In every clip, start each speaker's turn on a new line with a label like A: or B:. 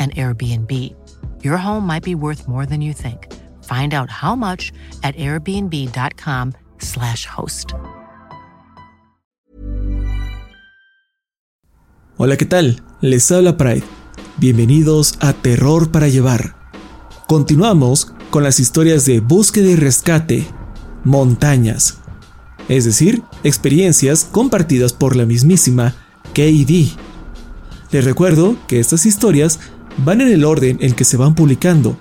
A: an Airbnb. Your home might be worth more than you think. Find out how much at airbnb.com/slash host.
B: Hola, ¿qué tal? Les habla Pride. Bienvenidos a Terror para Llevar. Continuamos con las historias de búsqueda y rescate, montañas, es decir, experiencias compartidas por la mismísima KD. Les recuerdo que estas historias van en el orden en que se van publicando.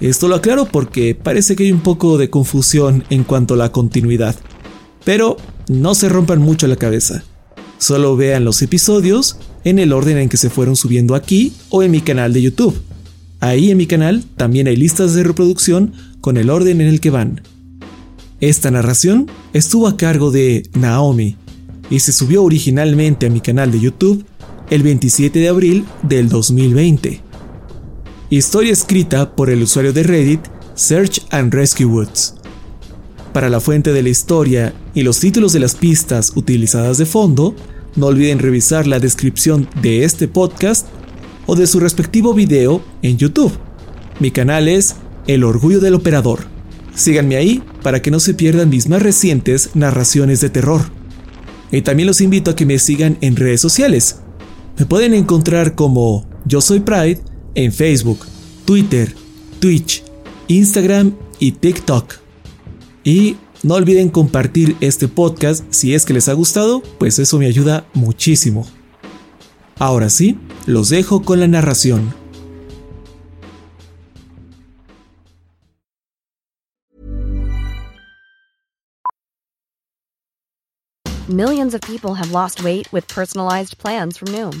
B: Esto lo aclaro porque parece que hay un poco de confusión en cuanto a la continuidad. Pero no se rompan mucho la cabeza. Solo vean los episodios en el orden en que se fueron subiendo aquí o en mi canal de YouTube. Ahí en mi canal también hay listas de reproducción con el orden en el que van. Esta narración estuvo a cargo de Naomi y se subió originalmente a mi canal de YouTube el 27 de abril del 2020. Historia escrita por el usuario de Reddit Search and Rescue Woods. Para la fuente de la historia y los títulos de las pistas utilizadas de fondo, no olviden revisar la descripción de este podcast o de su respectivo video en YouTube. Mi canal es El Orgullo del Operador. Síganme ahí para que no se pierdan mis más recientes narraciones de terror. Y también los invito a que me sigan en redes sociales. Me pueden encontrar como Yo Soy Pride en Facebook, Twitter, Twitch, Instagram y TikTok. Y no olviden compartir este podcast si es que les ha gustado, pues eso me ayuda muchísimo. Ahora sí, los dejo con la narración.
C: Millions of people have lost weight with personalized plans from Noom.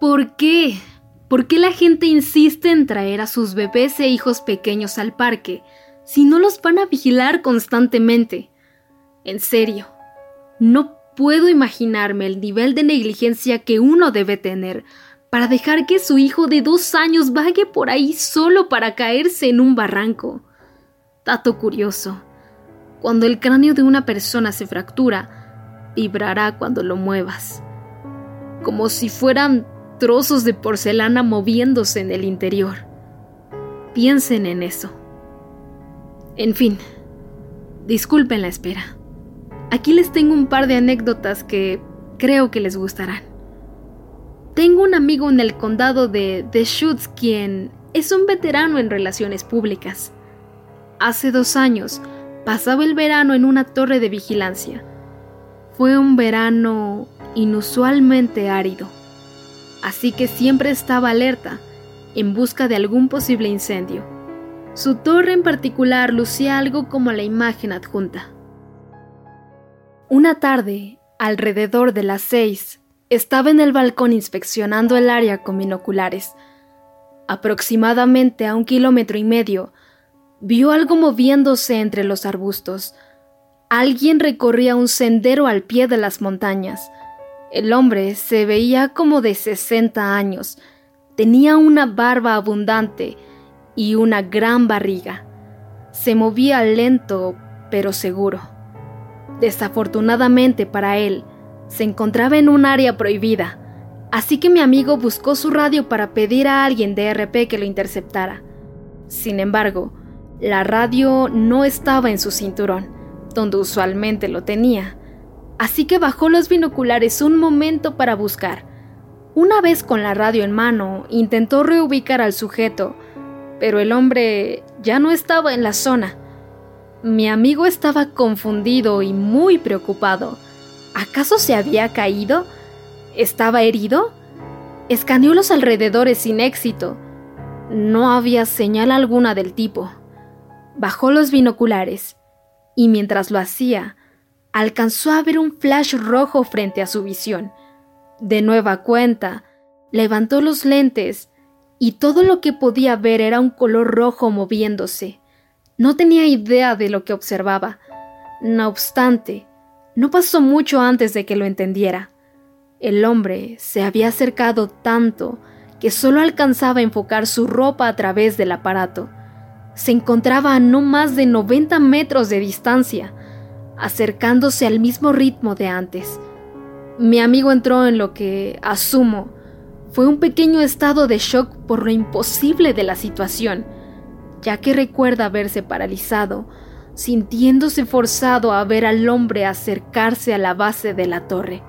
D: ¿Por qué? ¿Por qué la gente insiste en traer a sus bebés e hijos pequeños al parque si no los van a vigilar constantemente? En serio, no puedo imaginarme el nivel de negligencia que uno debe tener para dejar que su hijo de dos años vague por ahí solo para caerse en un barranco. Dato curioso. Cuando el cráneo de una persona se fractura, vibrará cuando lo muevas. Como si fueran trozos de porcelana moviéndose en el interior. Piensen en eso. En fin, disculpen la espera. Aquí les tengo un par de anécdotas que creo que les gustarán. Tengo un amigo en el condado de Deschutes quien es un veterano en relaciones públicas. Hace dos años pasaba el verano en una torre de vigilancia. Fue un verano inusualmente árido, así que siempre estaba alerta en busca de algún posible incendio. Su torre en particular lucía algo como la imagen adjunta. Una tarde, alrededor de las seis, estaba en el balcón inspeccionando el área con binoculares. Aproximadamente a un kilómetro y medio, vio algo moviéndose entre los arbustos. Alguien recorría un sendero al pie de las montañas. El hombre se veía como de 60 años. Tenía una barba abundante y una gran barriga. Se movía lento pero seguro. Desafortunadamente para él, se encontraba en un área prohibida, así que mi amigo buscó su radio para pedir a alguien de RP que lo interceptara. Sin embargo, la radio no estaba en su cinturón, donde usualmente lo tenía, así que bajó los binoculares un momento para buscar. Una vez con la radio en mano, intentó reubicar al sujeto, pero el hombre ya no estaba en la zona. Mi amigo estaba confundido y muy preocupado. ¿Acaso se había caído? ¿Estaba herido? Escaneó los alrededores sin éxito. No había señal alguna del tipo. Bajó los binoculares y mientras lo hacía, alcanzó a ver un flash rojo frente a su visión. De nueva cuenta, levantó los lentes y todo lo que podía ver era un color rojo moviéndose. No tenía idea de lo que observaba. No obstante, no pasó mucho antes de que lo entendiera. El hombre se había acercado tanto que solo alcanzaba a enfocar su ropa a través del aparato. Se encontraba a no más de 90 metros de distancia, acercándose al mismo ritmo de antes. Mi amigo entró en lo que, asumo, fue un pequeño estado de shock por lo imposible de la situación ya que recuerda verse paralizado, sintiéndose forzado a ver al hombre acercarse a la base de la torre.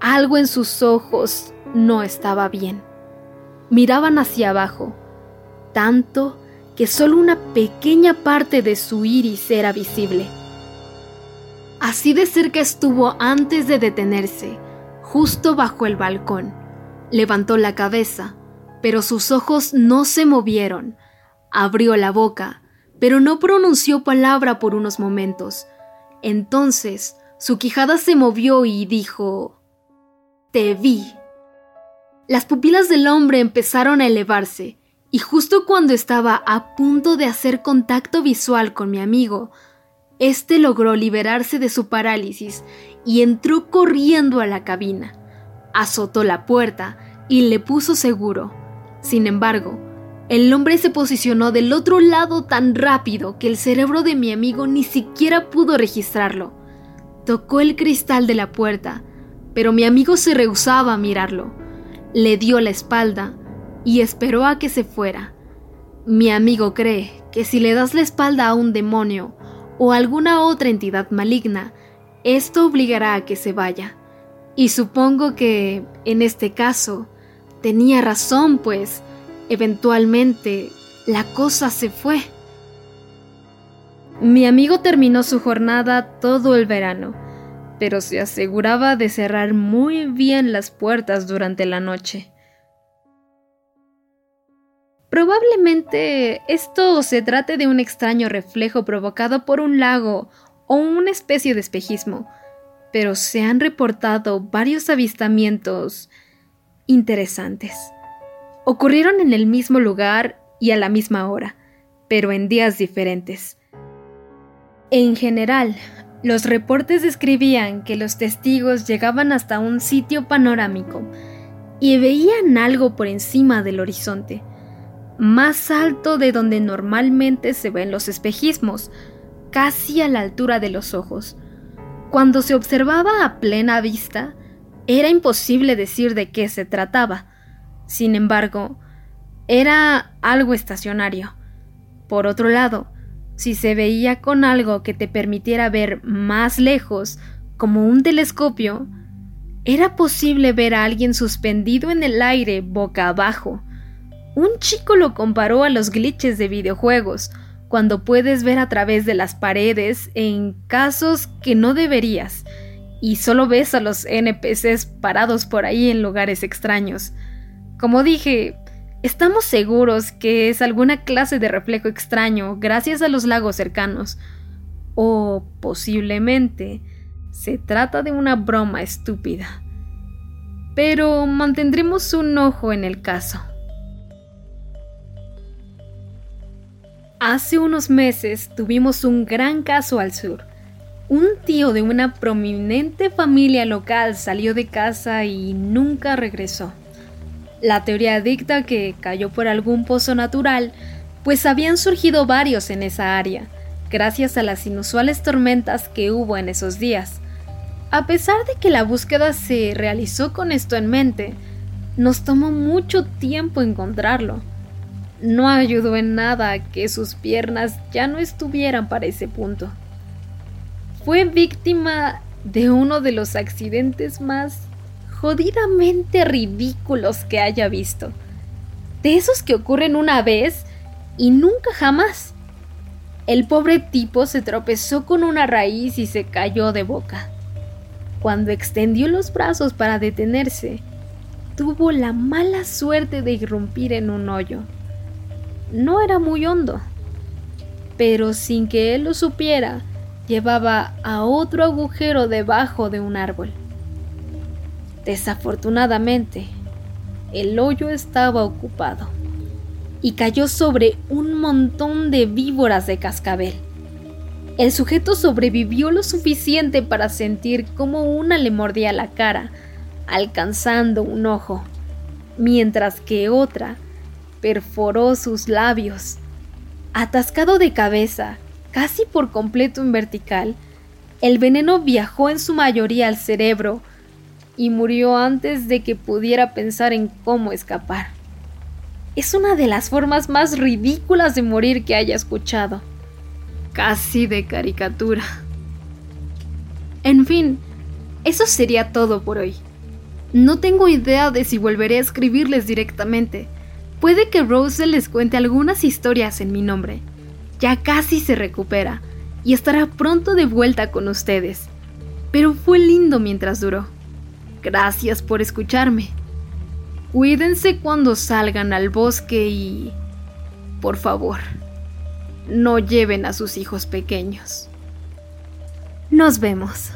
D: Algo en sus ojos no estaba bien. Miraban hacia abajo, tanto que solo una pequeña parte de su iris era visible. Así de cerca estuvo antes de detenerse, justo bajo el balcón. Levantó la cabeza, pero sus ojos no se movieron, Abrió la boca, pero no pronunció palabra por unos momentos. Entonces su quijada se movió y dijo, Te vi. Las pupilas del hombre empezaron a elevarse, y justo cuando estaba a punto de hacer contacto visual con mi amigo, este logró liberarse de su parálisis y entró corriendo a la cabina. Azotó la puerta y le puso seguro. Sin embargo, el hombre se posicionó del otro lado tan rápido que el cerebro de mi amigo ni siquiera pudo registrarlo. Tocó el cristal de la puerta, pero mi amigo se rehusaba a mirarlo. Le dio la espalda y esperó a que se fuera. Mi amigo cree que si le das la espalda a un demonio o alguna otra entidad maligna, esto obligará a que se vaya. Y supongo que, en este caso, tenía razón, pues Eventualmente, la cosa se fue. Mi amigo terminó su jornada todo el verano, pero se aseguraba de cerrar muy bien las puertas durante la noche. Probablemente esto se trate de un extraño reflejo provocado por un lago o una especie de espejismo, pero se han reportado varios avistamientos interesantes ocurrieron en el mismo lugar y a la misma hora, pero en días diferentes. En general, Los reportes describían que los testigos llegaban hasta un sitio panorámico y veían algo por encima del horizonte, más alto de donde normalmente se ven los espejismos, casi a la altura de los ojos. Cuando se observaba a plena vista, era imposible decir de qué se trataba. Sin embargo, era algo estacionario. Por otro lado, si se veía con algo que te permitiera ver más lejos, como un telescopio, era posible ver a alguien suspendido en el aire boca abajo. Un chico lo comparó a los glitches de videojuegos, cuando puedes ver a través de las paredes en casos que no deberías, y solo ves a los NPCs parados por ahí en lugares extraños. Como dije, estamos seguros que es alguna clase de reflejo extraño gracias a los lagos cercanos, o posiblemente se trata de una broma estúpida. Pero mantendremos un ojo en el caso. Hace unos meses tuvimos un gran caso al sur. Un tío de una prominente familia local salió de casa y nunca regresó. La teoría dicta que cayó por algún pozo natural, pues habían surgido varios en esa área, gracias a las inusuales tormentas que hubo en esos días. A pesar de que la búsqueda se realizó con esto en mente, nos tomó mucho tiempo encontrarlo. No ayudó en nada que sus piernas ya no estuvieran para ese punto. Fue víctima de uno de los accidentes más jodidamente ridículos que haya visto. De esos que ocurren una vez y nunca jamás. El pobre tipo se tropezó con una raíz y se cayó de boca. Cuando extendió los brazos para detenerse, tuvo la mala suerte de irrumpir en un hoyo no era muy hondo, pero sin que él lo supiera, llevaba a otro agujero debajo de un árbol. Desafortunadamente, el hoyo estaba ocupado y cayó sobre un montón de víboras de cascabel. El sujeto sobrevivió lo suficiente para sentir como una le mordía la cara, alcanzando un ojo, mientras que otra perforó sus labios. Atascado de cabeza, casi por completo en vertical, el veneno viajó en su mayoría al cerebro y murió antes de que pudiera pensar en cómo escapar. Es una de las formas más ridículas de morir que haya escuchado. Casi de caricatura. En fin, eso sería todo por hoy. No tengo idea de si volveré a escribirles directamente, Puede que Rose les cuente algunas historias en mi nombre. Ya casi se recupera y estará pronto de vuelta con ustedes. Pero fue lindo mientras duró. Gracias por escucharme. Cuídense cuando salgan al bosque y... Por favor, no lleven a sus hijos pequeños. Nos vemos.